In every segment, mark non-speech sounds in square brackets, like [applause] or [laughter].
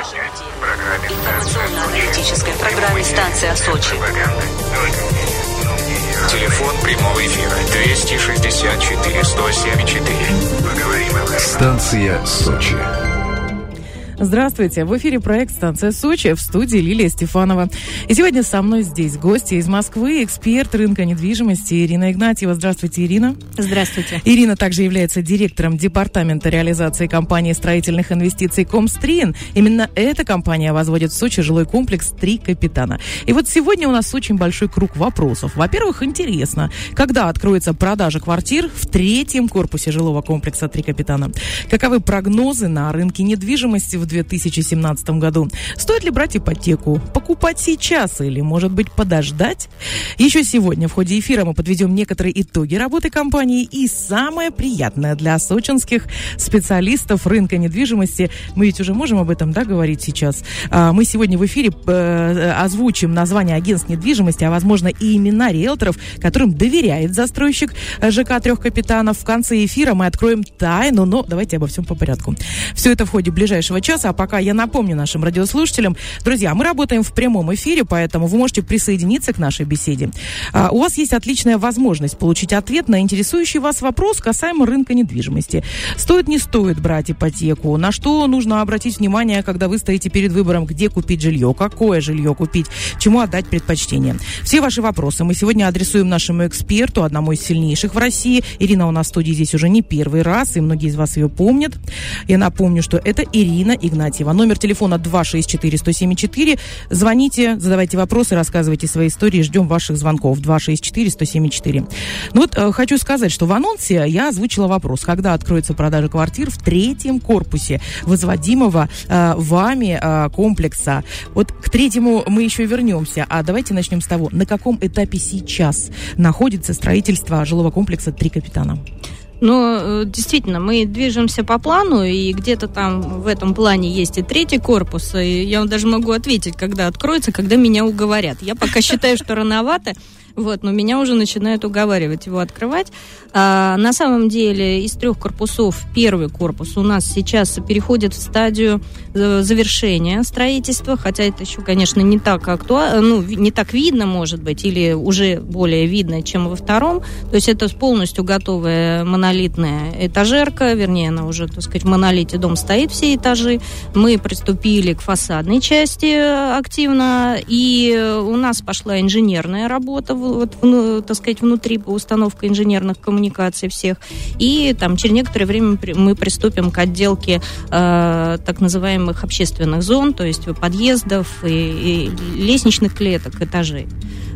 Информационно-аналитической программе «Станция Сочи». Телефон прямого эфира 264 107 4. Станция Сочи. Здравствуйте, в эфире проект «Станция Сочи» в студии Лилия Стефанова. И сегодня со мной здесь гости из Москвы, эксперт рынка недвижимости Ирина Игнатьева. Здравствуйте, Ирина. Здравствуйте. Ирина также является директором департамента реализации компании строительных инвестиций «Комстрин». Именно эта компания возводит в Сочи жилой комплекс «Три капитана». И вот сегодня у нас очень большой круг вопросов. Во-первых, интересно, когда откроется продажа квартир в третьем корпусе жилого комплекса «Три капитана». Каковы прогнозы на рынке недвижимости в 2017 году. Стоит ли брать ипотеку? Покупать сейчас или, может быть, подождать? Еще сегодня в ходе эфира мы подведем некоторые итоги работы компании и самое приятное для сочинских специалистов рынка недвижимости. Мы ведь уже можем об этом, да, говорить сейчас. А, мы сегодня в эфире э, озвучим название агентств недвижимости, а, возможно, и имена риэлторов, которым доверяет застройщик ЖК «Трех капитанов». В конце эфира мы откроем тайну, но давайте обо всем по порядку. Все это в ходе ближайшего часа. А пока я напомню нашим радиослушателям, друзья, мы работаем в прямом эфире, поэтому вы можете присоединиться к нашей беседе. А, у вас есть отличная возможность получить ответ на интересующий вас вопрос касаемо рынка недвижимости. Стоит, не стоит брать ипотеку? На что нужно обратить внимание, когда вы стоите перед выбором, где купить жилье, какое жилье купить, чему отдать предпочтение? Все ваши вопросы мы сегодня адресуем нашему эксперту, одному из сильнейших в России. Ирина у нас в студии здесь уже не первый раз, и многие из вас ее помнят. Я напомню, что это Ирина Игнатьева. Номер телефона 264-174. Звоните, задавайте вопросы, рассказывайте свои истории. Ждем ваших звонков. 264-174. Ну вот, э, хочу сказать, что в анонсе я озвучила вопрос, когда откроется продажа квартир в третьем корпусе возводимого э, вами э, комплекса. Вот к третьему мы еще вернемся. А давайте начнем с того, на каком этапе сейчас находится строительство жилого комплекса «Три капитана». Но э, действительно, мы движемся по плану, и где-то там в этом плане есть и третий корпус. И я даже могу ответить, когда откроется, когда меня уговорят. Я пока считаю, что рановато. Вот, но меня уже начинают уговаривать его открывать. А, на самом деле из трех корпусов первый корпус у нас сейчас переходит в стадию э, завершения строительства, хотя это еще, конечно, не так актуально, ну, не так видно, может быть, или уже более видно, чем во втором. То есть это полностью готовая монолитная этажерка, вернее, она уже, так сказать, в монолите дом стоит все этажи. Мы приступили к фасадной части активно, и у нас пошла инженерная работа вот, ну, так сказать, внутри установка инженерных коммуникаций всех. И там через некоторое время мы приступим к отделке э, так называемых общественных зон, то есть подъездов и, и лестничных клеток, этажей.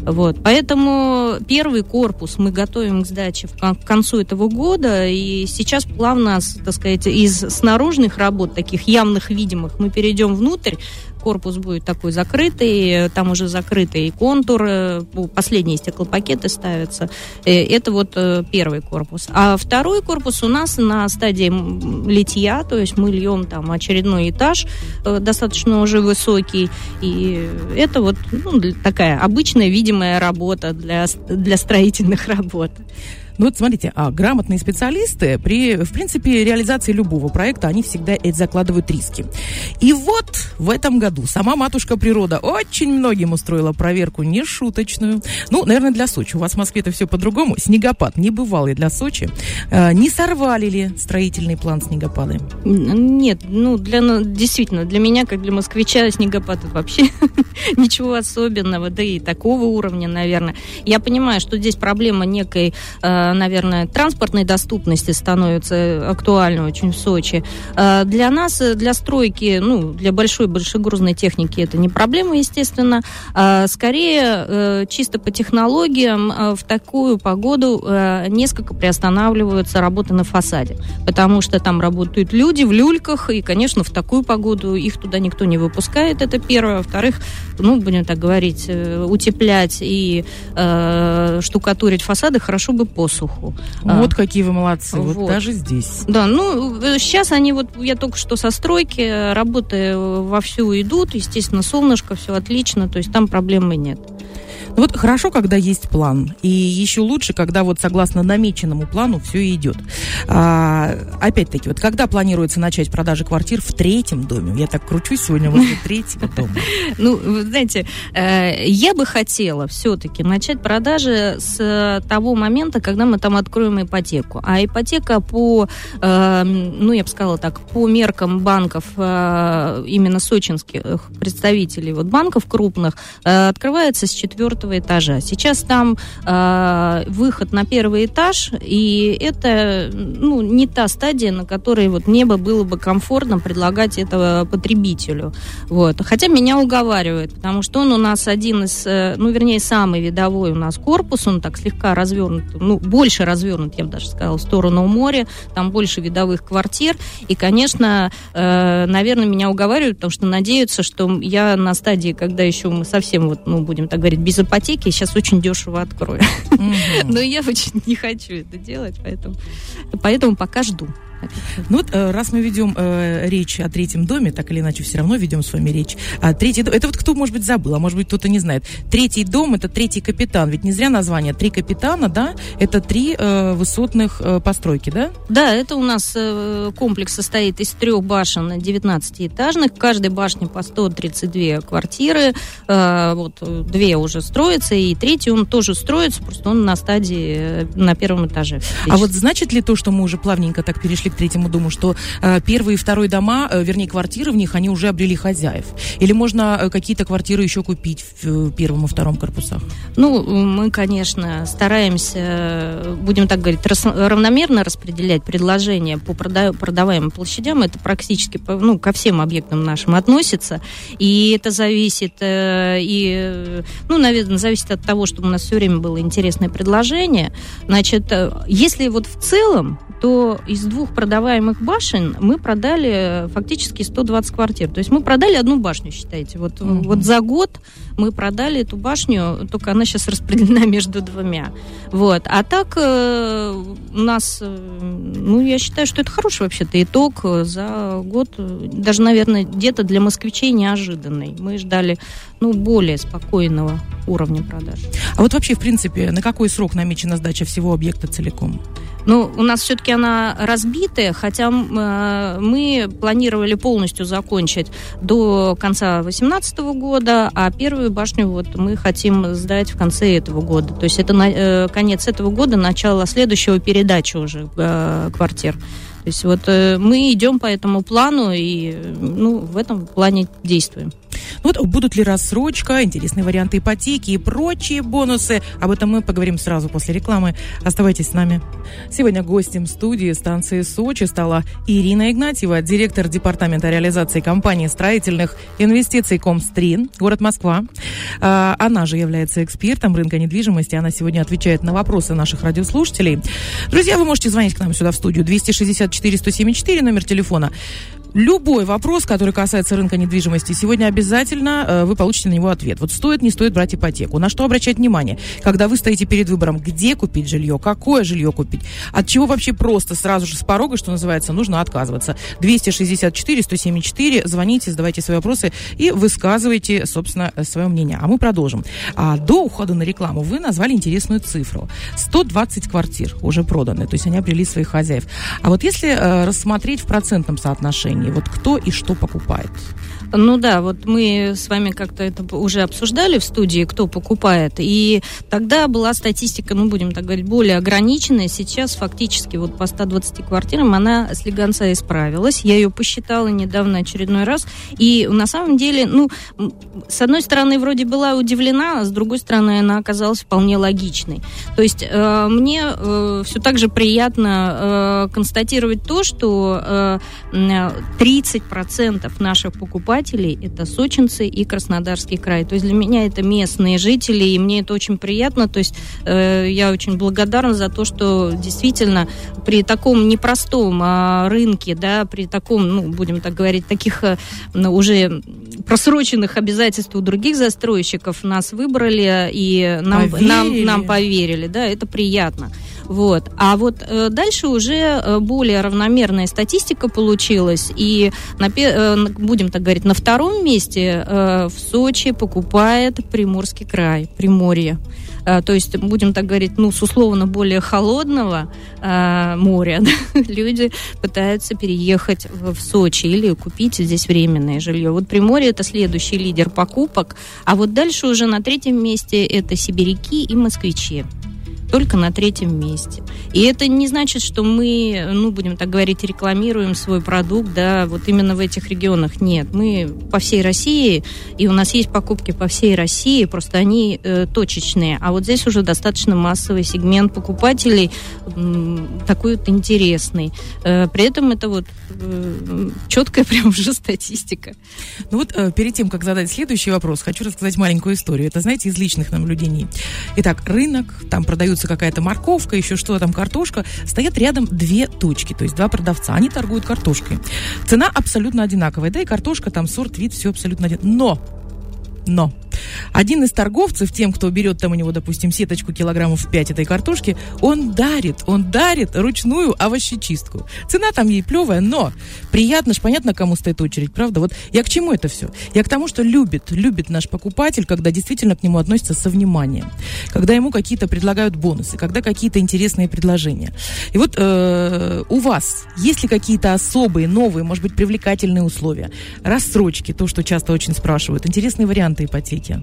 Вот. Поэтому первый корпус мы готовим к сдаче к концу этого года, и сейчас плавно, так сказать, из снаружных работ, таких явных, видимых, мы перейдем внутрь, корпус будет такой закрытый, там уже закрытый контур, э, последние стеклопакеты ставятся. Э, это вот э, первый корпус. А второй корпус у нас на стадии литья, то есть мы льем там очередной этаж, достаточно уже высокий, и это вот ну, такая обычная видимая работа для, для строительных [laughs] работ. Ну вот смотрите, а грамотные специалисты при, в принципе, реализации любого проекта, они всегда закладывают риски. И вот в этом году сама матушка природа очень многим устроила проверку нешуточную. Ну, наверное, для Сочи. У вас в Москве это все по-другому. Снегопад небывалый для Сочи. А, не сорвали ли строительный план снегопады? Нет, ну, для, действительно, для меня, как для москвича, снегопад это вообще [laughs] ничего особенного, да и такого уровня, наверное. Я понимаю, что здесь проблема некой а, наверное, транспортной доступности становится актуальной очень в Сочи. А, для нас, для стройки, ну, для большой большегрузной техники это не проблема, естественно. А, скорее, э, чисто по технологиям э, в такую погоду э, несколько приостанавливаются работы на фасаде, потому что там работают люди в люльках, и, конечно, в такую погоду их туда никто не выпускает, это первое. Во-вторых, ну, будем так говорить, утеплять и э, штукатурить фасады хорошо бы после посуху. Вот а, какие вы молодцы, вот. вот даже здесь. Да, ну, сейчас они вот, я только что со стройки, работы вовсю идут, естественно, солнышко, все отлично, то есть там проблемы нет. Вот хорошо, когда есть план. И еще лучше, когда вот согласно намеченному плану все идет. А, опять-таки, вот когда планируется начать продажи квартир в третьем доме? Я так кручусь сегодня возле третьего дома. [laughs] Ну, вы знаете, э, я бы хотела все-таки начать продажи с того момента, когда мы там откроем ипотеку. А ипотека по, э, ну, я бы сказала так, по меркам банков, э, именно сочинских представителей вот банков крупных, открывается с четвертого этажа. Сейчас там выход на первый этаж, и это, ну, не та стадия, на которой вот мне бы было бы комфортно предлагать этого потребителю. Вот. Хотя меня уговаривают, потому что он у нас один из, э, ну, вернее, самый видовой у нас корпус, он так слегка развернут, ну, больше развернут, я бы даже сказала, в сторону моря, там больше видовых квартир, и, конечно, э, наверное, меня уговаривают, потому что надеются, что я на стадии, когда еще мы совсем, вот, ну, будем так говорить, без ипотеки, сейчас очень дешево открою. [laughs] Но я очень не хочу это делать, поэтому, поэтому пока жду. Ну вот, э, раз мы ведем э, речь о третьем доме, так или иначе все равно ведем с вами речь. А третий дом, это вот кто, может быть, забыл, а может быть, кто-то не знает. Третий дом это третий капитан, ведь не зря название. Три капитана, да, это три э, высотных э, постройки, да? Да, это у нас э, комплекс состоит из трех башен 19-этажных. В каждой башне по 132 квартиры. Э, вот две уже строятся, и третий он тоже строится, просто он на стадии э, на первом этаже. А вот значит ли то, что мы уже плавненько так перешли к третьему дому, что э, первый и второй дома, э, вернее, квартиры в них, они уже обрели хозяев? Или можно э, какие-то квартиры еще купить в э, первом и втором корпусах? Ну, мы, конечно, стараемся, будем так говорить, рас, равномерно распределять предложения по прода, продаваемым площадям. Это практически ну, ко всем объектам нашим относится. И это зависит э, и, ну, наверное, зависит от того, чтобы у нас все время было интересное предложение. Значит, э, если вот в целом то из двух продаваемых башен мы продали фактически 120 квартир. То есть мы продали одну башню, считайте. Вот, угу. вот за год мы продали эту башню, только она сейчас [laughs] распределена между двумя. Вот. А так э, у нас, э, ну, я считаю, что это хороший вообще-то итог за год. Даже, наверное, где-то для москвичей неожиданный. Мы ждали, ну, более спокойного уровня продаж. А вот вообще, в принципе, на какой срок намечена сдача всего объекта целиком? Ну, у нас все-таки она разбитая, хотя э, мы планировали полностью закончить до конца 2018 года, а первую башню вот мы хотим сдать в конце этого года. То есть это на, э, конец этого года, начало следующего передачи уже э, квартир. То есть вот мы идем по этому плану и ну, в этом плане действуем. Вот будут ли рассрочка, интересные варианты ипотеки и прочие бонусы. Об этом мы поговорим сразу после рекламы. Оставайтесь с нами. Сегодня гостем студии станции Сочи стала Ирина Игнатьева, директор департамента реализации компании строительных инвестиций Комстрин, город Москва. А, она же является экспертом рынка недвижимости. Она сегодня отвечает на вопросы наших радиослушателей. Друзья, вы можете звонить к нам сюда в студию 264 174, номер телефона любой вопрос, который касается рынка недвижимости, сегодня обязательно э, вы получите на него ответ. Вот стоит, не стоит брать ипотеку. На что обращать внимание, когда вы стоите перед выбором, где купить жилье, какое жилье купить, от чего вообще просто сразу же с порога, что называется, нужно отказываться. 264 174, звоните, задавайте свои вопросы и высказывайте, собственно, свое мнение. А мы продолжим. А до ухода на рекламу вы назвали интересную цифру. 120 квартир уже проданы, то есть они обрели своих хозяев. А вот если э, рассмотреть в процентном соотношении, компании? Вот кто и что покупает? Ну да, вот мы с вами как-то это уже обсуждали в студии, кто покупает. И тогда была статистика, ну будем так говорить, более ограниченная. Сейчас фактически вот по 120 квартирам она с слегонца исправилась. Я ее посчитала недавно очередной раз. И на самом деле, ну, с одной стороны, вроде была удивлена, а с другой стороны, она оказалась вполне логичной. То есть э, мне э, все так же приятно э, констатировать то, что э, 30% наших покупателей покупателей это сочинцы и Краснодарский край. То есть для меня это местные жители, и мне это очень приятно. То есть э, я очень благодарна за то, что действительно при таком непростом э, рынке, да, при таком, ну, будем так говорить, таких э, ну, уже просроченных обязательств у других застройщиков нас выбрали и нам, поверили. нам, нам поверили. Да, это приятно. Вот. А вот э, дальше уже э, более равномерная статистика получилась. И на, э, будем так говорить, на втором месте э, в Сочи покупает Приморский край, Приморье. Э, то есть, будем так говорить, ну, с условно более холодного э, моря [laughs] да, люди пытаются переехать в, в Сочи или купить здесь временное жилье. Вот Приморье это следующий лидер покупок, а вот дальше уже на третьем месте это сибиряки и москвичи только на третьем месте. И это не значит, что мы, ну, будем так говорить, рекламируем свой продукт, да, вот именно в этих регионах. Нет, мы по всей России, и у нас есть покупки по всей России, просто они э, точечные. А вот здесь уже достаточно массовый сегмент покупателей, э, такой вот интересный. Э, при этом это вот э, четкая [laughs] прям уже статистика. Ну вот э, перед тем, как задать следующий вопрос, хочу рассказать маленькую историю. Это, знаете, из личных наблюдений. Итак, рынок, там продаются продается какая-то морковка, еще что там, картошка, стоят рядом две точки, то есть два продавца. Они торгуют картошкой. Цена абсолютно одинаковая, да, и картошка, там сорт, вид, все абсолютно одинаково. Но, но один из торговцев, тем, кто берет там у него, допустим, сеточку килограммов 5 этой картошки, он дарит, он дарит ручную овощечистку. Цена там ей плевая, но приятно ж, понятно, кому стоит очередь, правда? Вот я к чему это все? Я к тому, что любит, любит наш покупатель, когда действительно к нему относятся со вниманием, когда ему какие-то предлагают бонусы, когда какие-то интересные предложения. И вот э, у вас есть ли какие-то особые, новые, может быть, привлекательные условия, рассрочки, то, что часто очень спрашивают, интересные варианты ипотеки?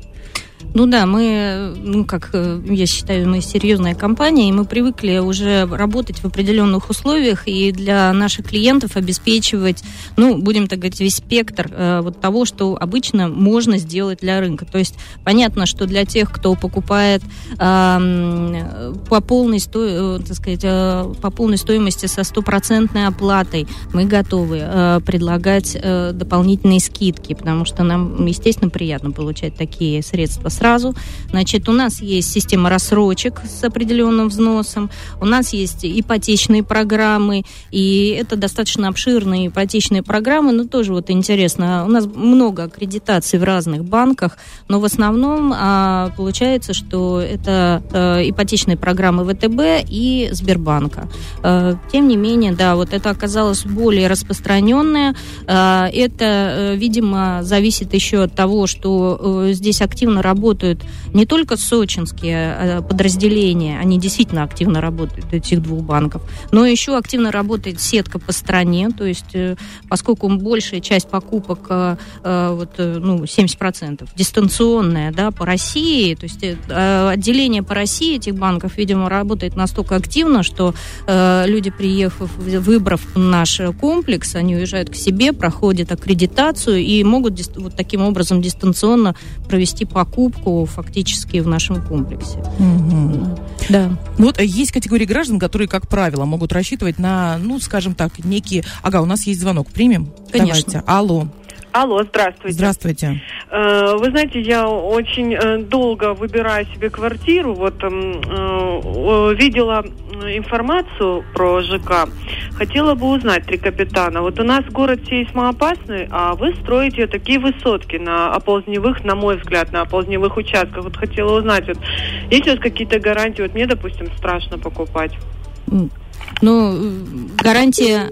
Ну да, мы, ну как э, я считаю, мы серьезная компания, и мы привыкли уже работать в определенных условиях и для наших клиентов обеспечивать, ну, будем так говорить, весь спектр э, вот того, что обычно можно сделать для рынка. То есть понятно, что для тех, кто покупает э, по полной, сто, э, так сказать, э, по полной стоимости со стопроцентной оплатой, мы готовы э, предлагать э, дополнительные скидки, потому что нам, естественно, приятно получать такие средства сразу. Значит, у нас есть система рассрочек с определенным взносом, у нас есть ипотечные программы, и это достаточно обширные ипотечные программы, но тоже вот интересно, у нас много аккредитаций в разных банках, но в основном а, получается, что это а, ипотечные программы ВТБ и Сбербанка. А, тем не менее, да, вот это оказалось более распространенное. А, это, видимо, зависит еще от того, что здесь активно работают не только сочинские э, подразделения, они действительно активно работают, этих двух банков, но еще активно работает сетка по стране, то есть э, поскольку большая часть покупок, э, вот, ну, 70% дистанционная, да, по России, то есть отделение по России этих банков, видимо, работает настолько активно, что люди, приехав, выбрав наш комплекс, они уезжают к себе, проходят аккредитацию и могут вот таким образом дистанционно провести покупку фактически в нашем комплексе. Угу. Да. Ну вот есть категории граждан, которые, как правило, могут рассчитывать на, ну, скажем так, некие... Ага, у нас есть звонок. Примем? Конечно. Давайте. Алло. Алло, здравствуйте. Здравствуйте. Э, вы знаете, я очень э, долго выбираю себе квартиру. Вот эм, э, видела информацию про ЖК. Хотела бы узнать, три капитана. Вот у нас город сейсмоопасный, а вы строите такие высотки на оползневых, на мой взгляд, на оползневых участках. Вот хотела узнать, вот, есть у вас какие-то гарантии? Вот мне, допустим, страшно покупать. Ну, гарантия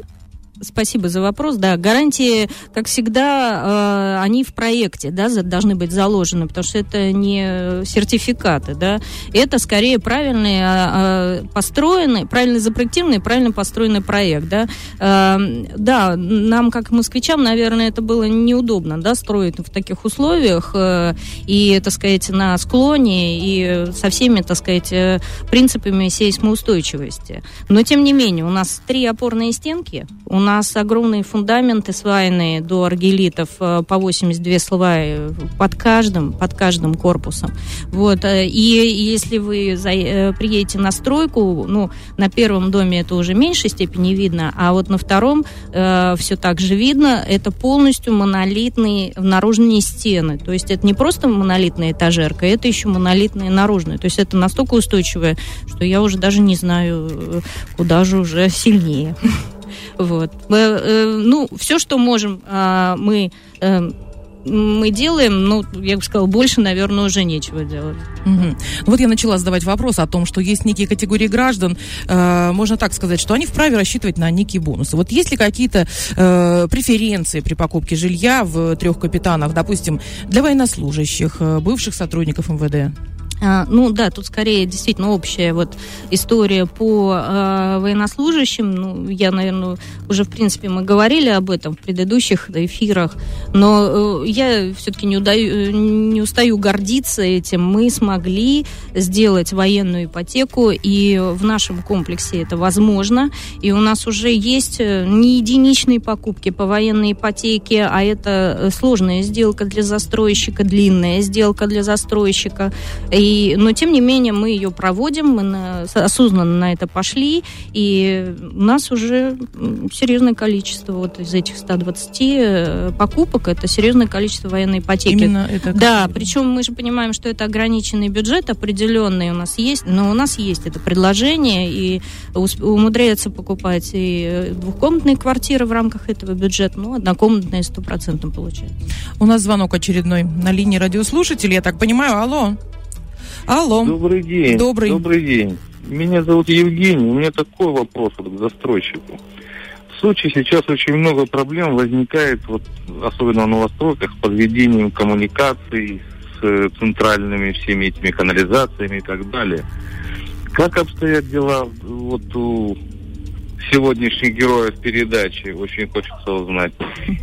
Спасибо за вопрос. Да, гарантии, как всегда, э, они в проекте, да, должны быть заложены, потому что это не сертификаты, да. Это скорее правильный э, построенный, правильно запроектированный, правильно построенный проект, да. Э, да, нам, как москвичам, наверное, это было неудобно, да, строить в таких условиях э, и, так сказать, на склоне и со всеми, так сказать, э, принципами сейсмоустойчивости. Но, тем не менее, у нас три опорные стенки, у нас нас огромные фундаменты свайные до аргелитов э, по 82 сваи под каждым, под каждым корпусом. Вот. Э, и если вы э, приедете на стройку, ну, на первом доме это уже в меньшей степени видно, а вот на втором э, все так же видно, это полностью монолитные наружные стены. То есть это не просто монолитная этажерка, это еще монолитные наружные. То есть это настолько устойчивое, что я уже даже не знаю, куда же уже сильнее. Вот. Э, ну, все, что можем, а, мы э, мы делаем, ну, я бы сказала, больше, наверное, уже нечего делать. Угу. Вот я начала задавать вопрос о том, что есть некие категории граждан, э, можно так сказать, что они вправе рассчитывать на некие бонусы. Вот есть ли какие-то э, преференции при покупке жилья в трех капитанах, допустим, для военнослужащих, э, бывших сотрудников МВД? А, ну да, тут скорее действительно общая вот история по э, военнослужащим. Ну, я, наверное, уже в принципе мы говорили об этом в предыдущих эфирах, но э, я все-таки не, не устаю гордиться этим. Мы смогли сделать военную ипотеку, и в нашем комплексе это возможно. И у нас уже есть э, не единичные покупки по военной ипотеке, а это сложная сделка для застройщика, длинная сделка для застройщика. И и, но, тем не менее, мы ее проводим, мы на, осознанно на это пошли, и у нас уже серьезное количество вот из этих 120 э, покупок, это серьезное количество военной ипотеки. Именно это да, причем мы же понимаем, что это ограниченный бюджет определенный у нас есть, но у нас есть это предложение, и умудряется покупать и э, двухкомнатные квартиры в рамках этого бюджета, ну, однокомнатные стопроцентно получается. У нас звонок очередной на линии радиослушателей, я так понимаю, алло. Алло. Добрый день. Добрый. Добрый день. Меня зовут Евгений. У меня такой вопрос вот к застройщику. В Сочи сейчас очень много проблем возникает, вот, особенно в новостройках, с подведением коммуникаций с э, центральными всеми этими канализациями и так далее. Как обстоят дела вот у сегодняшних героев передачи? Очень хочется узнать.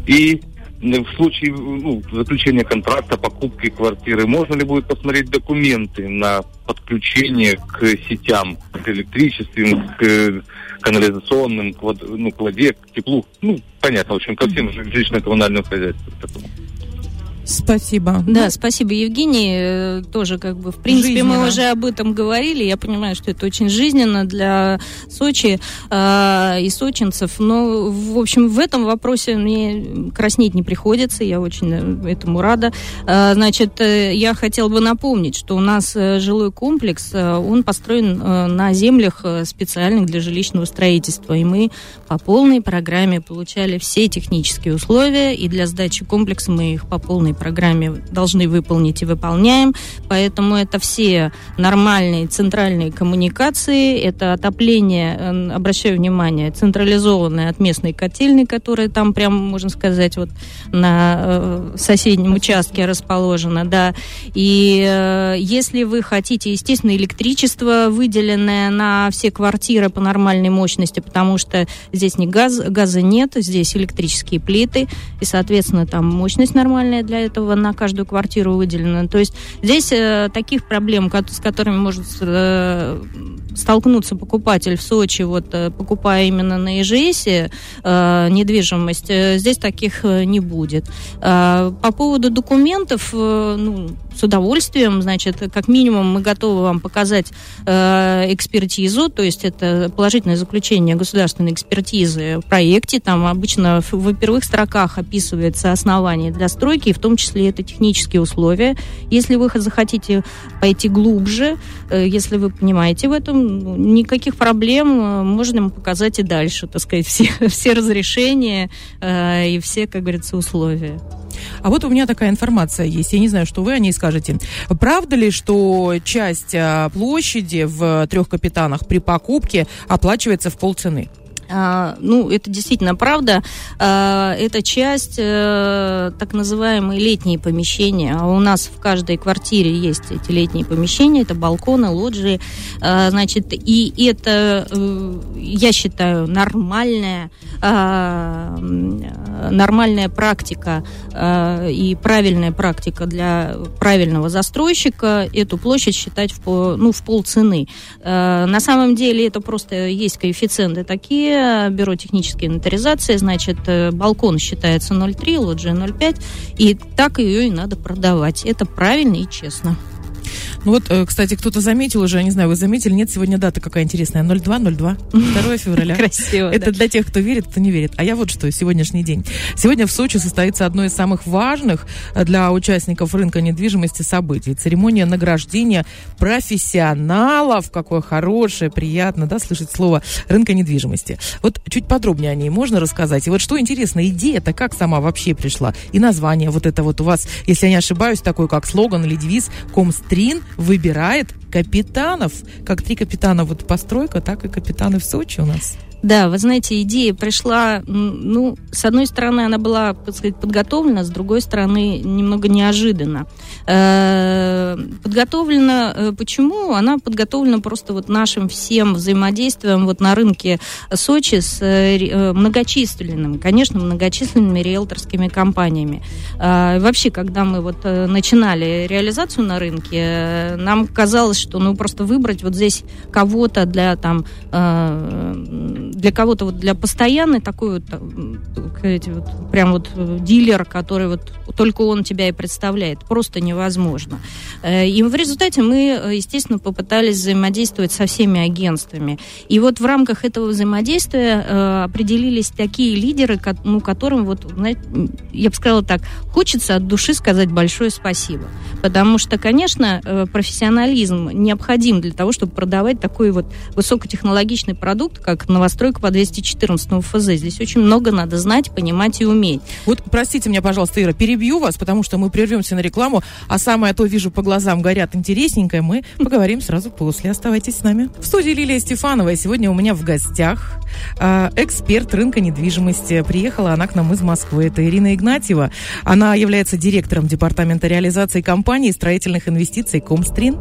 И в случае ну, заключения контракта, покупки квартиры, можно ли будет посмотреть документы на подключение к сетям, к электричеству, к канализационным, к, вод, ну, к воде, к теплу? Ну, понятно, в общем, ко всем жилищно-коммунальным хозяйствам. Спасибо. Да, ну, спасибо, Евгений. Э, тоже как бы, в принципе, жизненно. мы уже об этом говорили. Я понимаю, что это очень жизненно для Сочи э, и сочинцев. Но, в общем, в этом вопросе мне краснеть не приходится. Я очень э, этому рада. Э, значит, э, я хотела бы напомнить, что у нас э, жилой комплекс, э, он построен э, на землях специальных для жилищного строительства. И мы по полной программе получали все технические условия. И для сдачи комплекса мы их по полной программе должны выполнить и выполняем. Поэтому это все нормальные центральные коммуникации, это отопление, обращаю внимание, централизованное от местной котельной, которая там прям, можно сказать, вот на э, соседнем участке расположена, да. И э, если вы хотите, естественно, электричество выделенное на все квартиры по нормальной мощности, потому что здесь не газ, газа нет, здесь электрические плиты, и, соответственно, там мощность нормальная для этого на каждую квартиру выделено. То есть здесь э, таких проблем, с которыми может э, столкнуться покупатель в Сочи, вот э, покупая именно на ЕЖС э, недвижимость, э, здесь таких э, не будет. Э, по поводу документов, э, ну, с удовольствием, значит, как минимум мы готовы вам показать э, экспертизу, то есть это положительное заключение государственной экспертизы в проекте, там обычно в, в первых строках описывается основание для стройки, и в том числе это технические условия. Если вы захотите пойти глубже, э, если вы понимаете в этом, ну, никаких проблем, э, можно ему показать и дальше, так сказать, [laughs] все, все разрешения э, и все, как говорится, условия. А вот у меня такая информация есть, я не знаю, что вы о ней скажете. Правда ли, что часть а, площади в трех капитанах при покупке оплачивается в полцены? А, ну, это действительно правда. А, это часть а, так называемые летние помещения. У нас в каждой квартире есть эти летние помещения, это балконы, лоджии. А, значит, и это, э, я считаю, нормальная, а, нормальная практика а, и правильная практика для правильного застройщика эту площадь считать в, ну, в полцены. А, на самом деле это просто есть коэффициенты такие, бюро технической инвентаризации, значит, э, балкон считается 0,3, лоджия 0,5, и так ее и надо продавать. Это правильно и честно. Ну вот, э, кстати, кто-то заметил уже, я не знаю, вы заметили, нет, сегодня дата какая интересная, 0202, 2 [laughs] февраля. Красиво, Это для тех, кто верит, кто не верит. А я вот что, сегодняшний день. Сегодня в Сочи состоится одно из самых важных э, для участников рынка недвижимости событий. Церемония награждения профессионалов. Какое хорошее, приятно, да, слышать слово рынка недвижимости. Вот чуть подробнее о ней можно рассказать? И вот что интересно, идея-то как сама вообще пришла? И название вот это вот у вас, если я не ошибаюсь, такой как слоган или девиз «Комстрин выбирает капитанов». Как три капитана вот постройка, так и капитаны в Сочи у нас. Да, вы знаете, идея пришла, ну, с одной стороны, она была, так сказать, подготовлена, с другой стороны, немного неожиданно. Э, Подготовлена, э, почему? Она подготовлена просто вот нашим всем взаимодействием вот на рынке Сочи с э, многочисленными, конечно, многочисленными риэлторскими компаниями. Вообще, когда мы вот начинали реализацию на рынке, нам казалось, что ну просто выбрать вот здесь кого-то для там для кого-то вот для постоянной такой вот, м, сказать, вот прям вот э, дилер, который вот только он тебя и представляет, просто невозможно. Э, И в результате мы, э, естественно, попытались взаимодействовать со всеми агентствами. И вот в рамках этого взаимодействия э, определились такие лидеры, ну, которым вот, знаете, я бы сказала так, хочется от души сказать большое спасибо. Потому что, конечно, э, профессионализм необходим для того, чтобы продавать такой вот высокотехнологичный продукт, как новостройка по 214 ФЗ. Здесь очень много надо знать, понимать и уметь. Вот простите меня, пожалуйста, Ира, перебью вас, потому что мы прервемся на рекламу, а самое то вижу по глазам горят интересненькое, мы [laughs] поговорим сразу после. Оставайтесь с нами. В студии Лилия Стефанова, и сегодня у меня в гостях э, эксперт рынка недвижимости. Приехала она к нам из Москвы. Это Ирина Игнатьева. Она является директором департамента реализации компании строительных инвестиций Комстрин.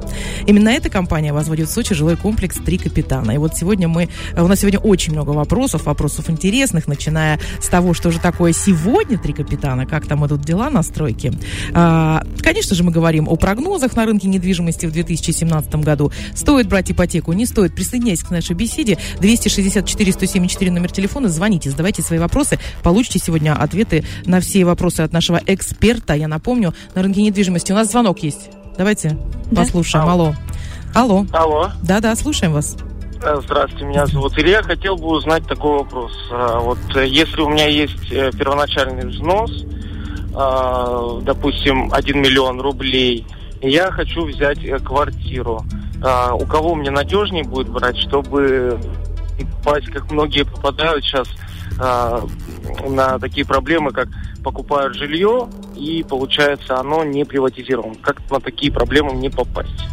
Именно эта компания возводит в Сочи жилой комплекс «Три капитана». И вот сегодня мы... У нас сегодня очень много вопросов, вопросов интересных, начиная с того, что же такое сегодня «Три капитана», как там идут дела на стройке. А, Конечно же, мы говорим о прогнозах на рынке недвижимости в 2017 году. Стоит брать ипотеку, не стоит. Присоединяйтесь к нашей беседе. 264 174 номер телефона. Звоните, задавайте свои вопросы. Получите сегодня ответы на все вопросы от нашего эксперта. Я напомню, на рынке недвижимости у нас звонок есть. Давайте Да. послушаем. Алло. Алло. Алло, Да-да, слушаем вас. Здравствуйте, меня зовут Илья. Хотел бы узнать такой вопрос. А, Вот э, если у меня есть э, первоначальный взнос, а, допустим, 1 миллион рублей, я хочу взять э, квартиру, а, у кого мне надежнее будет брать, чтобы попасть, как многие попадают сейчас на такие проблемы, как покупают жилье, и получается оно не приватизировано. Как на такие проблемы не попасть?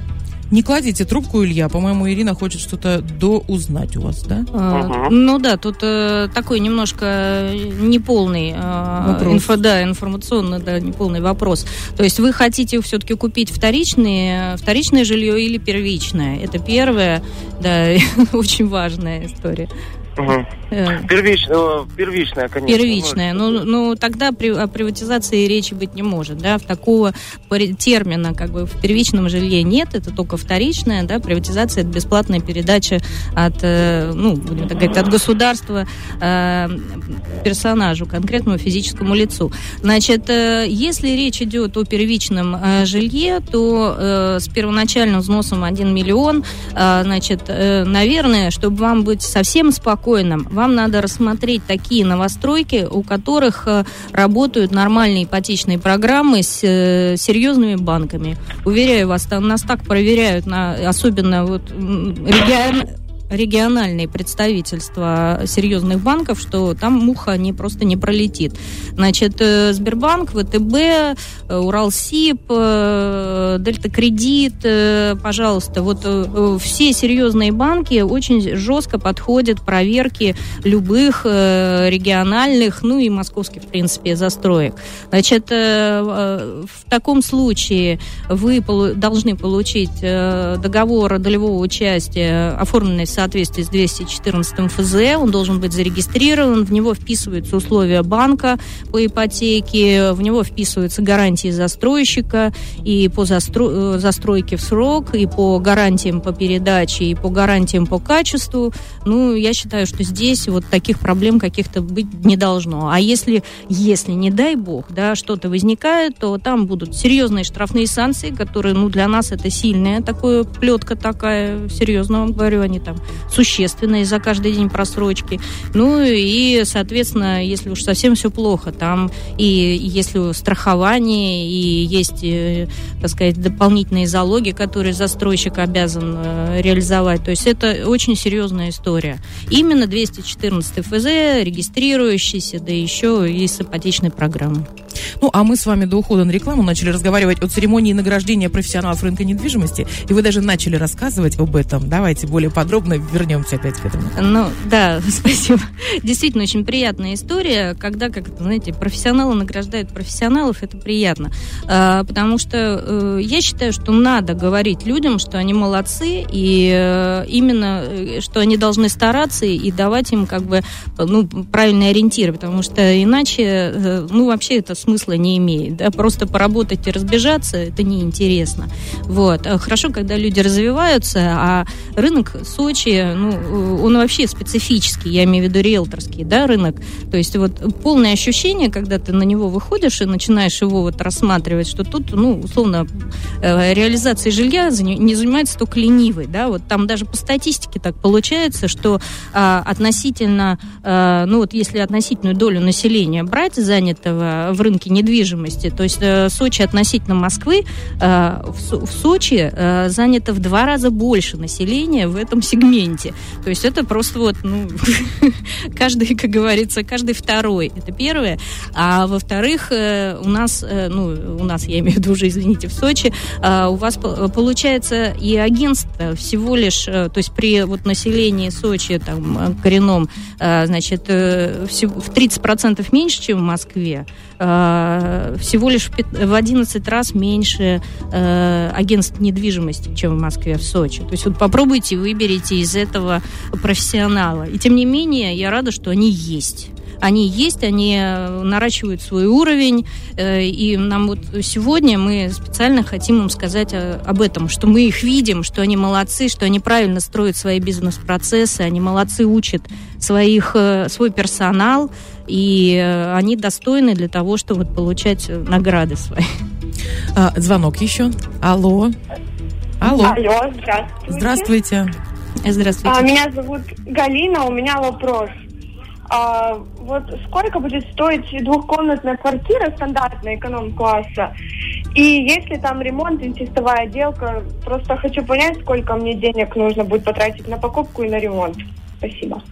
Не кладите трубку, Илья. По-моему, Ирина хочет что-то доузнать у вас, да? А, Мгм. Ну да, тут э, такой немножко неполный э, инфо, да, информационно, да, неполный вопрос. То есть вы хотите все-таки купить вторичные, вторичное жилье или первичное? Это первое, да, [laughs] очень важная история. Первич- э, первичная, конечно. Первичная. Ну, ну, тогда при, о приватизации речи быть не может. Да? В такого термина как бы в первичном жилье нет, это только вторичная. Да? Приватизация – это бесплатная передача от, э, ну, будем так говорить, от государства э, персонажу, конкретному физическому лицу. Значит, э, если речь идет о первичном э, жилье, то э, с первоначальным взносом 1 миллион, э, значит, э, наверное, чтобы вам быть совсем спокойным, вам надо рассмотреть такие новостройки, у которых э, работают нормальные ипотечные программы с э, серьезными банками. Уверяю вас, нас так проверяют, на, особенно вот регион- региональные представительства серьезных банков, что там муха не просто не пролетит. Значит, э, Сбербанк, ВТБ, э, Уралсиб, э, Дельта Кредит, пожалуйста, вот все серьезные банки очень жестко подходят к проверке любых региональных, ну и московских, в принципе, застроек. Значит, в таком случае вы должны получить договор долевого участия, оформленный в соответствии с 214 ФЗ, он должен быть зарегистрирован, в него вписываются условия банка по ипотеке, в него вписываются гарантии застройщика и по застро... Э, застройке в срок, и по гарантиям по передаче, и по гарантиям по качеству. Ну, я считаю, что здесь вот таких проблем каких-то быть не должно. А если, если не дай бог, да, что-то возникает, то там будут серьезные штрафные санкции, которые, ну, для нас это сильная такая плетка такая, серьезно вам говорю, они там существенные за каждый день просрочки. Ну, и, соответственно, если уж совсем все плохо, там и если страхование, и есть, э, так сказать, дополнительные залоги, которые застройщик обязан э, реализовать. То есть это очень серьезная история. Именно 214 ФЗ, регистрирующийся, да еще и с ипотечной программой. Ну, а мы с вами до ухода на рекламу начали разговаривать о церемонии награждения профессионалов рынка недвижимости, и вы даже начали рассказывать об этом. Давайте более подробно вернемся опять к этому. Ну, да, [laughs] спасибо. Действительно, очень приятная история, когда, как знаете, профессионалы награждают профессионалов, это приятно. А, потому что э, я считаю, что надо говорить людям, что они молодцы, и э, именно, э, что они должны стараться и давать им как бы, ну, правильные ориентиры, потому что иначе, ну, вообще это смысла не имеет. Да? Просто поработать и разбежаться, это неинтересно. Вот. Хорошо, когда люди развиваются, а рынок Сочи, ну, он вообще специфический, я имею в виду риэлторский, да, рынок. То есть вот полное ощущение, когда ты на него выходишь и начинаешь его вот рассматривать, что тут, ну, условно, э, реализацией жилья не занимается только ленивый, да, вот там даже по статистике так получается, что а, относительно, а, ну вот если относительную долю населения брать занятого в рынке недвижимости. То есть э, Сочи относительно Москвы, э, в, в Сочи э, занято в два раза больше населения в этом сегменте. То есть это просто вот, ну, [laughs] каждый, как говорится, каждый второй. Это первое. А во-вторых, э, у нас, э, ну, у нас, я имею в виду уже, извините, в Сочи, э, у вас получается и агентство всего лишь, то есть при вот населении Сочи, там, коренном, значит, в 30% меньше, чем в Москве, э, всего лишь в 11 раз меньше э, агентств недвижимости, чем в Москве, в Сочи. То есть вот попробуйте, выберите из этого профессионала. И тем не менее, я рада, что они есть они есть, они э, наращивают свой уровень, э, и нам вот сегодня мы специально хотим им сказать э, об этом, что мы их видим, что они молодцы, что они правильно строят свои бизнес-процессы, они молодцы, учат своих, свой персонал, и они достойны для того, чтобы получать награды свои. А, звонок еще. Алло. Алло. Алло, здравствуйте. Здравствуйте. Здравствуйте. А, меня зовут Галина, у меня вопрос. А, вот сколько будет стоить двухкомнатная квартира стандартная эконом-класса? И если там ремонт чистовая отделка, просто хочу понять, сколько мне денег нужно будет потратить на покупку и на ремонт. Спасибо.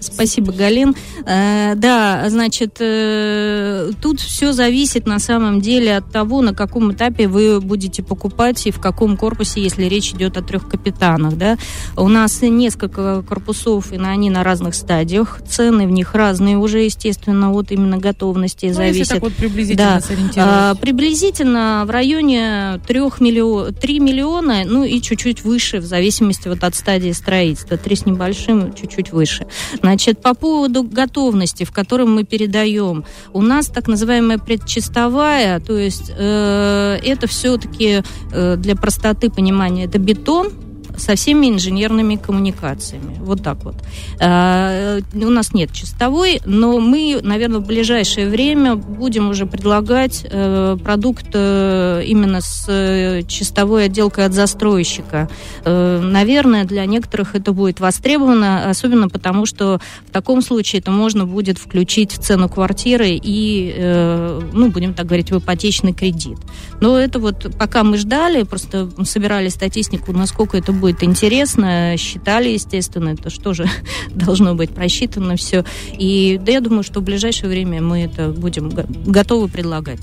Спасибо, Галин. Э, да, значит, э, тут все зависит на самом деле от того, на каком этапе вы будете покупать и в каком корпусе, если речь идет о трех капитанах. Да? У нас несколько корпусов, и они на разных стадиях. Цены в них разные уже, естественно, от именно готовности ну, зависит. Если так вот приблизительно да. А, приблизительно в районе 3, миллион, 3 миллиона, ну и чуть-чуть выше, в зависимости вот от стадии строительства. 3 с небольшим, чуть-чуть выше. Значит, по поводу готовности, в котором мы передаем, у нас так называемая предчистовая, то есть э, это все-таки э, для простоты понимания, это бетон, со всеми инженерными коммуникациями. Вот так вот. Э, у нас нет чистовой, но мы, наверное, в ближайшее время будем уже предлагать э, продукт э, именно с чистовой отделкой от застройщика. Наверное, для некоторых это будет востребовано, особенно потому, что в таком случае это можно будет включить в цену квартиры и, ну, будем так говорить, в ипотечный кредит. Но это вот пока мы ждали, просто собирали статистику, насколько это будет будет интересно, считали, естественно, это что же [laughs] должно быть просчитано все. И да, я думаю, что в ближайшее время мы это будем готовы предлагать.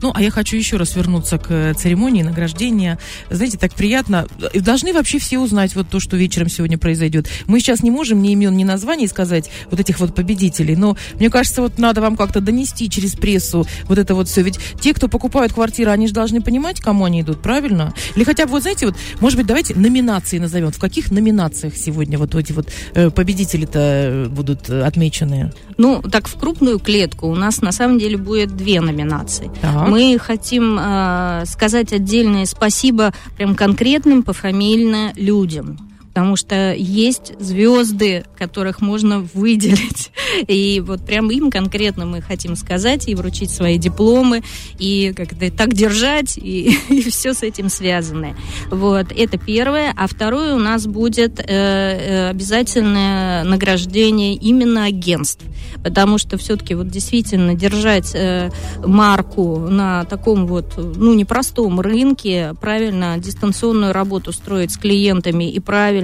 Ну, а я хочу еще раз вернуться к церемонии награждения. Знаете, так приятно. Должны вообще все узнать вот то, что вечером сегодня произойдет. Мы сейчас не можем ни имен, ни названий сказать вот этих вот победителей, но мне кажется, вот надо вам как-то донести через прессу вот это вот все. Ведь те, кто покупают квартиры, они же должны понимать, кому они идут, правильно? Или хотя бы, вот знаете, вот, может быть, давайте номинацию номинации назовем. В каких номинациях сегодня вот эти вот э, победители-то будут э, отмечены? Ну, так в крупную клетку у нас на самом деле будет две номинации. Так. Мы хотим э, сказать отдельное спасибо прям конкретным пофамильно людям потому что есть звезды, которых можно выделить. И вот прям им конкретно мы хотим сказать и вручить свои дипломы, и как-то так держать, и, [laughs] и все с этим связанное. Вот, это первое. А второе у нас будет э, э, обязательное награждение именно агентств, потому что все-таки вот действительно держать э, марку на таком вот, ну, непростом рынке, правильно дистанционную работу строить с клиентами и правильно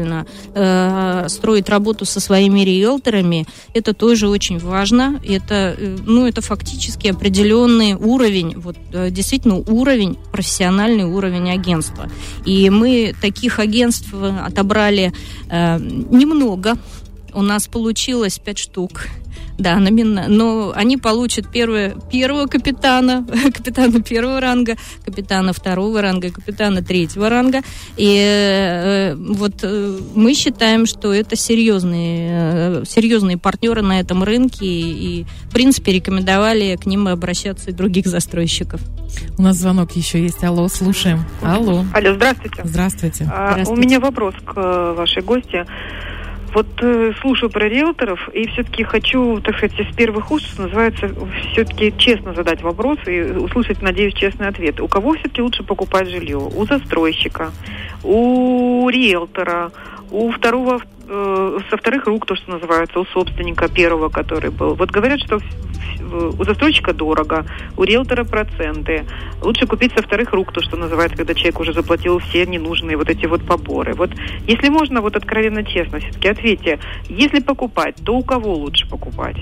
э, строить работу со своими риэлторами, это тоже очень важно. Это, э, ну, это фактически определенный уровень, вот э, действительно уровень, профессиональный уровень агентства. И мы таких агентств отобрали э, немного. У нас получилось пять штук. Да, номина... но они получат первое, первого капитана, [laughs] капитана первого ранга, капитана второго ранга, капитана третьего ранга. И э, вот э, мы считаем, что это серьезные, э, серьезные партнеры на этом рынке, и, и, в принципе, рекомендовали к ним обращаться и других застройщиков. У нас звонок еще есть. Алло, слушаем. Алло. Алло, здравствуйте. Здравствуйте. А, Здравствуйте. У меня вопрос к э, вашей гости. Вот э, слушаю про риэлторов и все-таки хочу, так сказать, из первых уст, называется, все-таки честно задать вопрос и услышать, надеюсь, честный ответ. У кого все-таки лучше покупать жилье? У застройщика, у риэлтора, у второго, э, со вторых рук, то, что называется, у собственника первого, который был. Вот говорят, что у застройщика дорого, у риэлтора проценты. Лучше купить со вторых рук, то, что называется, когда человек уже заплатил все ненужные вот эти вот поборы. Вот если можно, вот откровенно честно, все-таки ответьте, если покупать, то у кого лучше покупать?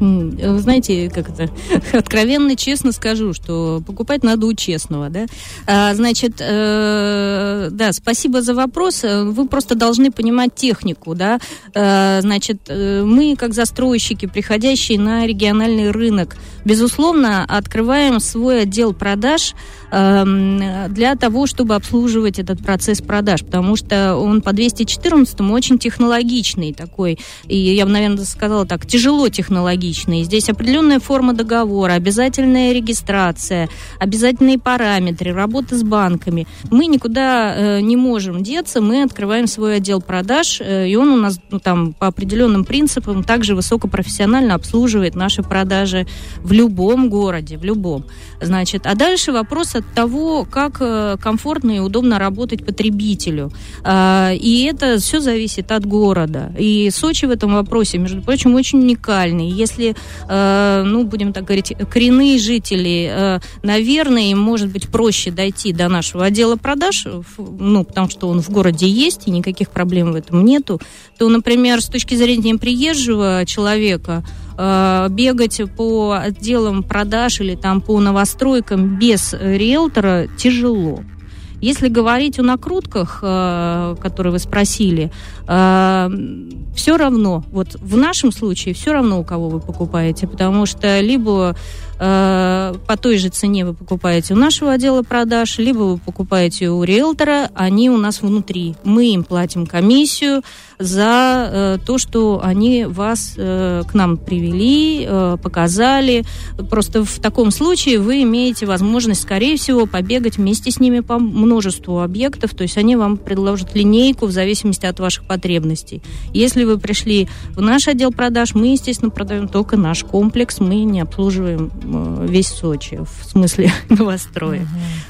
М, Вы знаете, как это, [laughs] откровенно, честно скажу, что покупать надо у честного, да. А, значит, э, да, спасибо за вопрос. Э, Вы просто должны понимать технику, да. Э, значит, э, мы, как застройщики, приходящие на региональный рынок, безусловно, открываем свой отдел продаж для того, чтобы обслуживать этот процесс продаж, потому что он по 214 очень технологичный такой, и я бы, наверное, сказала так, тяжело технологичный. Здесь определенная форма договора, обязательная регистрация, обязательные параметры, работа с банками. Мы никуда э, не можем деться, мы открываем свой отдел продаж, э, и он у нас ну, там по определенным принципам также высокопрофессионально обслуживает наши продажи в любом городе, в любом. Значит, а дальше вопрос от того, как э, комфортно и удобно работать потребителю. А, И это все зависит от города. И Сочи в этом вопросе, между прочим, очень уникальный. Если, э, ну, будем так говорить, коренные жители, э, наверное, им может быть проще дойти до нашего отдела продаж, ну, потому что он в городе есть, и никаких проблем в этом нету, то, например, с точки зрения приезжего человека, э, бегать по отделам продаж или там по новостройкам без э, риэлтора тяжело. Если говорить о накрутках, э, которые вы спросили, все равно, вот в нашем случае все равно, у кого вы покупаете, потому что либо э, по той же цене вы покупаете у нашего отдела продаж, либо вы покупаете у риэлтора, они у нас внутри. Мы им платим комиссию за э, то, что они вас э, к нам привели, э, показали. Просто в таком случае вы имеете возможность, скорее всего, побегать вместе с ними по множеству объектов, то есть они вам предложат линейку в зависимости от ваших потребностей. Если вы пришли в наш отдел продаж, мы, естественно, продаем только наш комплекс, мы не обслуживаем весь Сочи, в смысле [laughs] новостроек.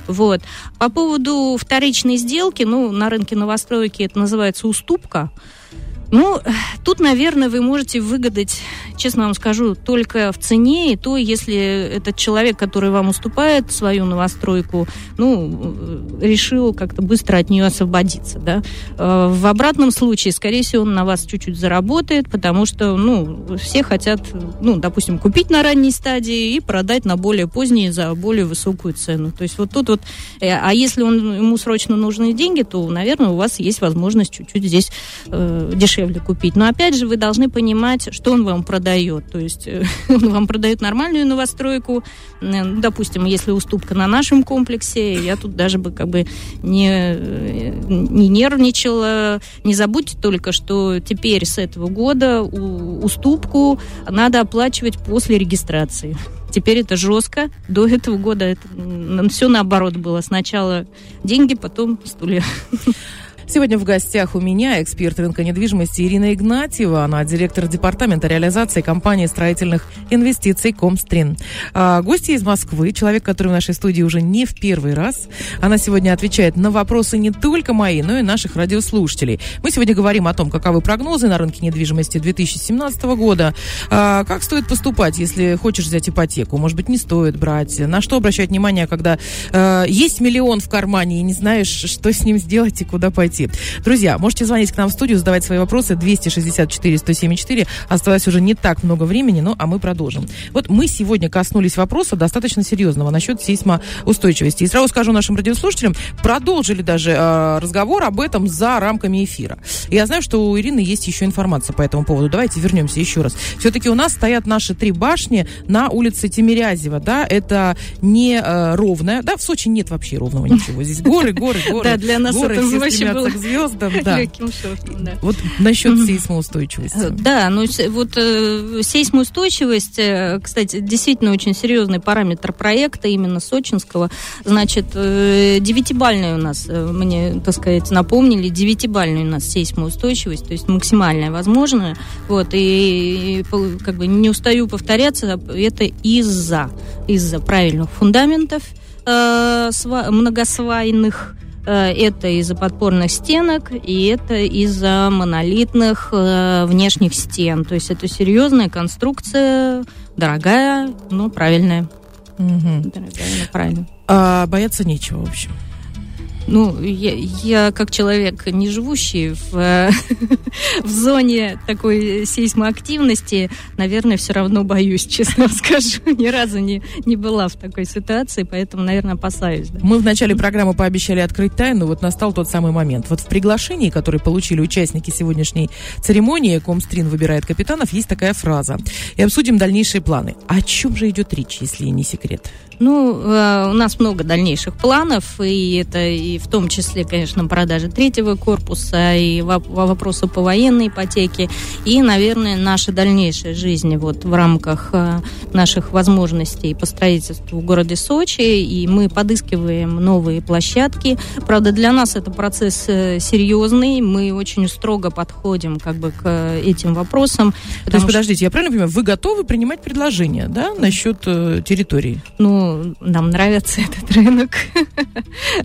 Вот. По поводу вторичной сделки, ну, на рынке новостройки это называется уступка. Ну, тут, наверное, вы можете выгадать, честно вам скажу, только в цене, и то, если этот человек, который вам уступает свою новостройку, ну, решил как-то быстро от нее освободиться, да. Э, В обратном случае, скорее всего, он на вас чуть-чуть заработает, потому что, ну, все хотят, ну, допустим, купить на ранней стадии и продать на более поздней за более высокую цену. То есть вот тут вот, э, а если он, ему срочно нужны деньги, то, наверное, у вас есть возможность чуть-чуть здесь э, дешевле дешевле купить. Но опять же, вы должны понимать, что он вам продает. То есть э, [laughs] он вам продает нормальную новостройку. Допустим, если уступка на нашем комплексе, я тут даже бы как бы не, э, не нервничала. Не забудьте только, что теперь с этого года уступку надо оплачивать после регистрации. Теперь это жестко. До этого года это все наоборот было. Сначала деньги, потом стулья. [laughs] Сегодня в гостях у меня эксперт рынка недвижимости Ирина Игнатьева. Она директор департамента реализации компании строительных инвестиций Комстрин. А, гости из Москвы, человек, который в нашей студии уже не в первый раз. Она сегодня отвечает на вопросы не только мои, но и наших радиослушателей. Мы сегодня говорим о том, каковы прогнозы на рынке недвижимости 2017 года, а, как стоит поступать, если хочешь взять ипотеку, может быть, не стоит брать, на что обращать внимание, когда а, есть миллион в кармане и не знаешь, что с ним сделать и куда пойти найти. Друзья, можете звонить к нам в студию, задавать свои вопросы 264 174. Осталось уже не так много времени, ну а мы продолжим. Вот мы сегодня коснулись вопроса достаточно серьезного насчет сейсмоустойчивости. И сразу скажу нашим радиослушателям, продолжили даже э, разговор об этом за рамками эфира. Я знаю, что у Ирины есть еще информация по этому поводу. Давайте вернемся еще раз. Все-таки у нас стоят наши три башни на улице Тимирязева, да, это не э, ровная, да, в Сочи нет вообще ровного ничего. Здесь горы, горы, горы. Да, для нас это вообще было к звездам, да. [laughs] Легким шортом, да. Вот насчет сейсмоустойчивости. Э, да, ну вот э, сейсмоустойчивость, э, кстати, действительно очень серьезный параметр проекта именно сочинского. Значит, девятибальная у нас, мне, так сказать, напомнили, девятибальная у нас сейсмоустойчивость, то есть максимальная возможная. Вот, и, как бы не устаю повторяться, это из-за, из-за правильных фундаментов, э, многосвайных, это из-за подпорных стенок, и это из-за монолитных э, внешних стен. То есть это серьезная конструкция, дорогая, но правильная. Угу. Дорогая, но правильная. А, бояться нечего, в общем. Ну, я, я как человек, не живущий в, [laughs] в зоне такой сейсмоактивности, наверное, все равно боюсь, [laughs] честно скажу. Ни разу не, не была в такой ситуации, поэтому, наверное, опасаюсь. Да. Мы в начале программы пообещали открыть тайну, вот настал тот самый момент. Вот в приглашении, которое получили участники сегодняшней церемонии «Комстрин выбирает капитанов», есть такая фраза. И обсудим дальнейшие планы. О чем же идет речь, если не секрет? Ну, э, у нас много дальнейших планов, и это и в том числе, конечно, продажа третьего корпуса, и вопросы по военной ипотеке, и, наверное, наша дальнейшая жизнь вот в рамках э, наших возможностей по строительству в городе Сочи, и мы подыскиваем новые площадки. Правда, для нас это процесс э, серьезный, мы очень строго подходим как бы к этим вопросам. То есть, подождите, я правильно понимаю, вы готовы принимать предложения, да, насчет э, территории? Ну, нам нравится [laughs] этот рынок,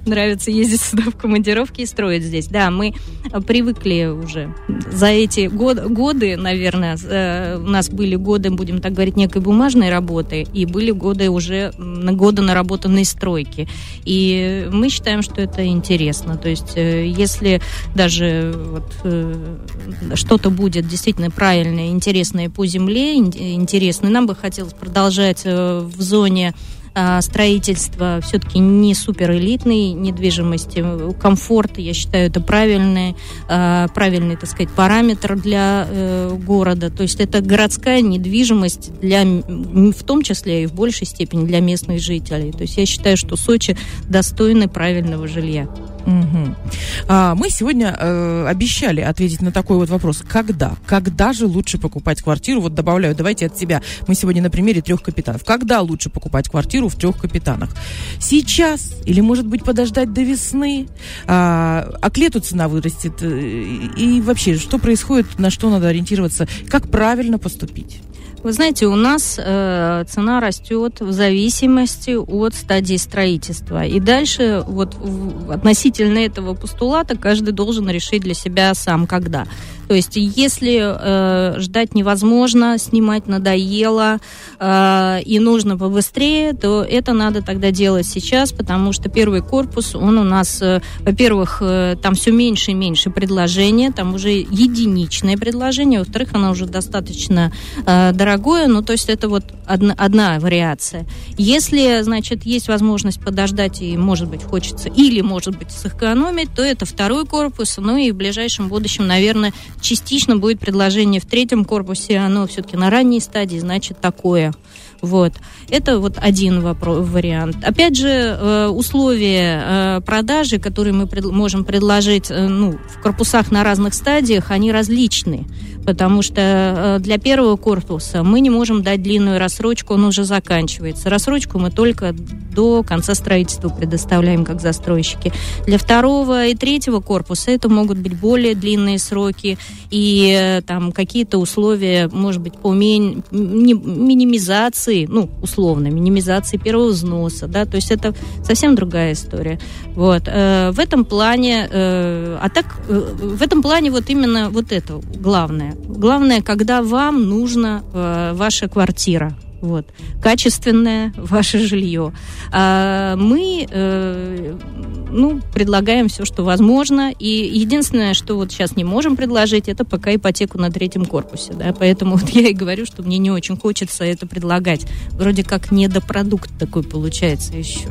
нравится ездить сюда в командировки и строить здесь. Да, мы привыкли уже за эти год, годы, наверное, э, у нас были годы, будем так говорить, некой бумажной работы, и были годы уже на годы наработанной стройки. И мы считаем, что это интересно. То есть, э, если даже вот, э, что-то будет действительно правильное, интересное по земле, интересное, нам бы хотелось продолжать в зоне строительство все-таки не супер элитной недвижимости. Комфорт, я считаю, это правильный, а, правильный, так сказать, параметр для э, города. То есть это городская недвижимость для, в том числе и в большей степени для местных жителей. То есть я считаю, что Сочи достойны правильного жилья. Угу. А, мы сегодня э, обещали ответить на такой вот вопрос. Когда? Когда же лучше покупать квартиру? Вот добавляю, давайте от себя. Мы сегодня на примере трех капитанов. Когда лучше покупать квартиру в трех капитанах? Сейчас? Или, может быть, подождать до весны? А, а к лету цена вырастет? И, и вообще, что происходит? На что надо ориентироваться? Как правильно поступить? Вы знаете, у нас э, цена растет в зависимости от стадии строительства. И дальше вот в, относительно этого постулата каждый должен решить для себя сам, когда. То есть, если э, ждать невозможно, снимать надоело э, и нужно побыстрее, то это надо тогда делать сейчас, потому что первый корпус, он у нас, э, во-первых, э, там все меньше и меньше предложения, там уже единичное предложение, во-вторых, оно уже достаточно э, дорогое, ну, то есть это вот одна, одна вариация. Если, значит, есть возможность подождать и, может быть, хочется или, может быть, сэкономить, то это второй корпус, ну и в ближайшем будущем, наверное, частично будет предложение в третьем корпусе, оно все-таки на ранней стадии, значит, такое. Вот. Это вот один вопрос, вариант. Опять же, э, условия э, продажи, которые мы можем предложить э, ну, в корпусах на разных стадиях, они различны потому что э, для первого корпуса мы не можем дать длинную рассрочку, он уже заканчивается. Рассрочку мы только до конца строительства предоставляем как застройщики. Для второго и третьего корпуса это могут быть более длинные сроки и э, там какие-то условия, может быть, по ми- минимизации, ну, условно, минимизации первого взноса, да, то есть это совсем другая история. Вот. Э, в этом плане, а так, в этом плане вот именно вот это главное. Главное, когда вам нужна э, ваша квартира. Вот. Качественное ваше жилье. А мы э, ну, предлагаем все, что возможно. И единственное, что вот сейчас не можем предложить, это пока ипотеку на третьем корпусе. Да? Поэтому вот я и говорю, что мне не очень хочется это предлагать. Вроде как недопродукт такой получается еще.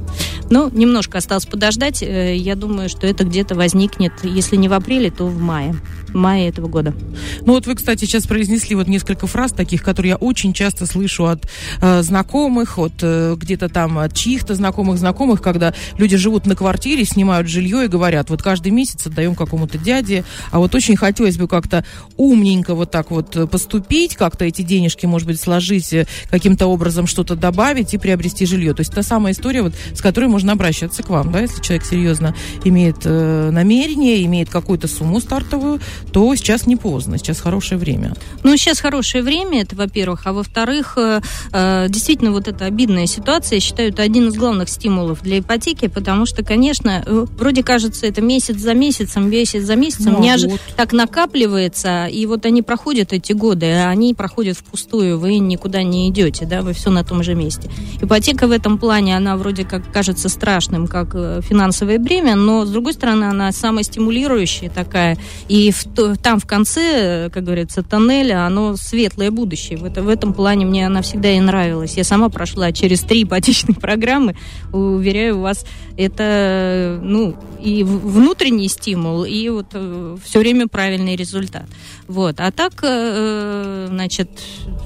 Но немножко осталось подождать. Э, я думаю, что это где-то возникнет, если не в апреле, то в мае мая этого года. Ну вот вы, кстати, сейчас произнесли вот несколько фраз таких, которые я очень часто слышу от э, знакомых, от э, где-то там от чьих-то знакомых знакомых, когда люди живут на квартире, снимают жилье и говорят, вот каждый месяц отдаем какому-то дяде, а вот очень хотелось бы как-то умненько вот так вот поступить, как-то эти денежки, может быть, сложить, э, каким-то образом что-то добавить и приобрести жилье. То есть та самая история, вот, с которой можно обращаться к вам, да, если человек серьезно имеет э, намерение, имеет какую-то сумму стартовую, то сейчас не поздно, сейчас хорошее время. Ну, сейчас хорошее время, это во-первых, а во-вторых, э, э, действительно, вот эта обидная ситуация, я считаю, это один из главных стимулов для ипотеки, потому что, конечно, э, вроде кажется, это месяц за месяцем, месяц за месяцем, ну, неож... вот. так накапливается, и вот они проходят эти годы, а они проходят впустую, вы никуда не идете, да, вы все на том же месте. Ипотека в этом плане, она вроде как кажется страшным, как финансовое бремя, но, с другой стороны, она самая стимулирующая такая, и в там в конце, как говорится, тоннеля, оно светлое будущее. В, это, в этом плане мне она всегда и нравилась. Я сама прошла через три ипотечных [laughs] программы. Уверяю вас, это ну, и внутренний стимул, и вот э, все время правильный результат. Вот. А так, э, значит, Э,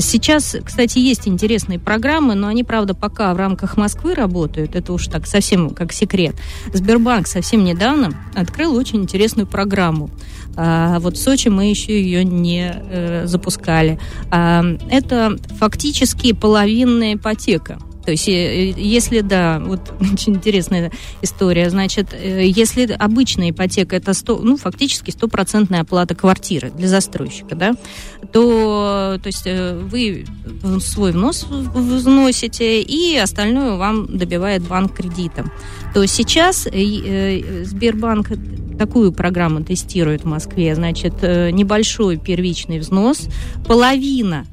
сейчас, кстати, есть интересные программы, но они, правда, пока в рамках Москвы работают. Это уж так совсем как секрет. Сбербанк совсем недавно открыл очень интересную программу. А вот в Сочи мы еще ее не э, запускали. А, это фактически половинная ипотека. То есть, э, если, да, вот [laughs] очень интересная история, значит, э, если обычная ипотека это 100, ну, фактически стопроцентная оплата квартиры для застройщика, да, то, то есть э, вы свой внос вносите, и остальное вам добивает банк кредитом. То сейчас Сбербанк такую программу тестирует в Москве, значит, небольшой первичный взнос, половина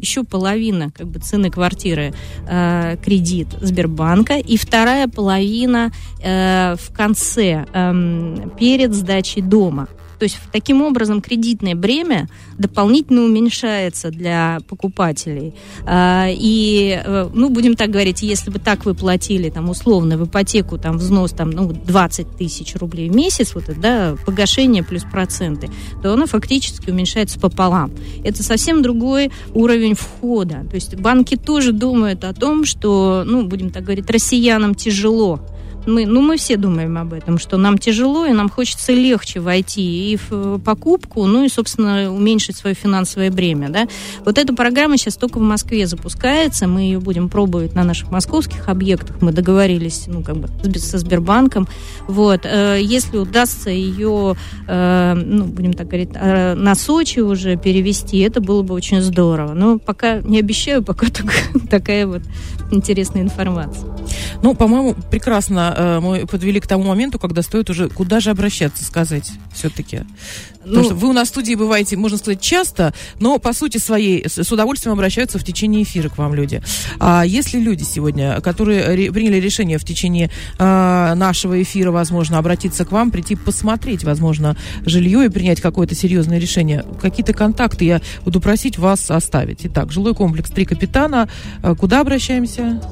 еще половина как бы цены квартиры э, кредит Сбербанка и вторая половина э, в конце э, перед сдачей дома. То есть таким образом кредитное бремя дополнительно уменьшается для покупателей. А, и, э, ну, будем так говорить, если бы так вы платили там условно в ипотеку там взнос там, ну, 20 тысяч рублей в месяц, вот это, да, погашение плюс проценты, то оно фактически уменьшается пополам. Это совсем другой уровень входа. То есть банки тоже думают о том, что, ну, будем так говорить, россиянам тяжело мы, ну, мы все думаем об этом, что нам тяжело, и нам хочется легче войти и в э, покупку, ну и, собственно, уменьшить свое финансовое бремя, да. Вот эта программа сейчас только в Москве запускается, мы ее будем пробовать на наших московских объектах, мы договорились, ну, как бы, со Сбербанком, вот. Э, если удастся ее, э, ну, будем так говорить, на Сочи уже перевести, это было бы очень здорово. Но пока не обещаю, пока [laughs] только такая вот интересная информация. Ну, по-моему, прекрасно э, мы подвели к тому моменту, когда стоит уже куда же обращаться сказать все-таки. Потому ну, что вы у нас в студии бываете, можно сказать, часто, но по сути своей с удовольствием обращаются в течение эфира к вам люди. А если люди сегодня, которые ре, приняли решение в течение а, нашего эфира, возможно, обратиться к вам, прийти посмотреть, возможно, жилье и принять какое-то серьезное решение, какие-то контакты я буду просить вас оставить. Итак, жилой комплекс «Три капитана». А, куда обращаемся?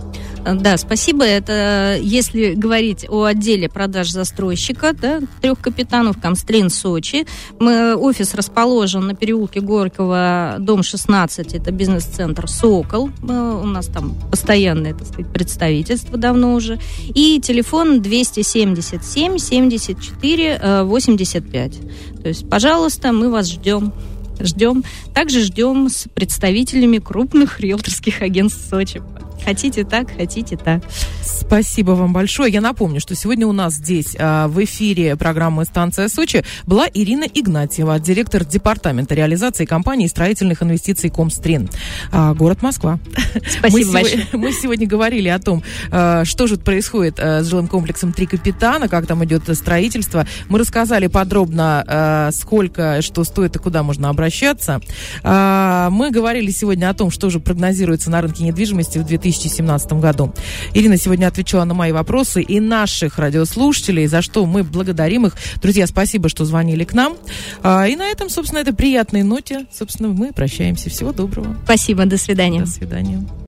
Да, спасибо. Это если говорить о отделе продаж застройщика, да, трех капитанов, Комстрин, Сочи. Мы, офис расположен на переулке Горького, дом 16, это бизнес-центр «Сокол». У нас там постоянное, так сказать, представительство давно уже. И телефон 277 74 85. То есть, пожалуйста, мы вас ждем ждем. Также ждем с представителями крупных риэлторских агентств Сочи. Хотите так, хотите так. Спасибо вам большое. Я напомню, что сегодня у нас здесь а, в эфире программы «Станция Сочи» была Ирина Игнатьева, директор департамента реализации компании строительных инвестиций «Комстрин», а, город Москва. Спасибо мы большое. Сегодня, мы сегодня говорили о том, а, что же происходит с жилым комплексом «Три капитана», как там идет строительство. Мы рассказали подробно, сколько, что стоит и куда можно обращаться. Мы говорили сегодня о том, что же прогнозируется на рынке недвижимости в 2017 году. Ирина сегодня отвечала на мои вопросы и наших радиослушателей, за что мы благодарим их. Друзья, спасибо, что звонили к нам. А, И на этом, собственно, этой приятной ноте, собственно, мы прощаемся. Всего доброго. Спасибо, до свидания. До свидания.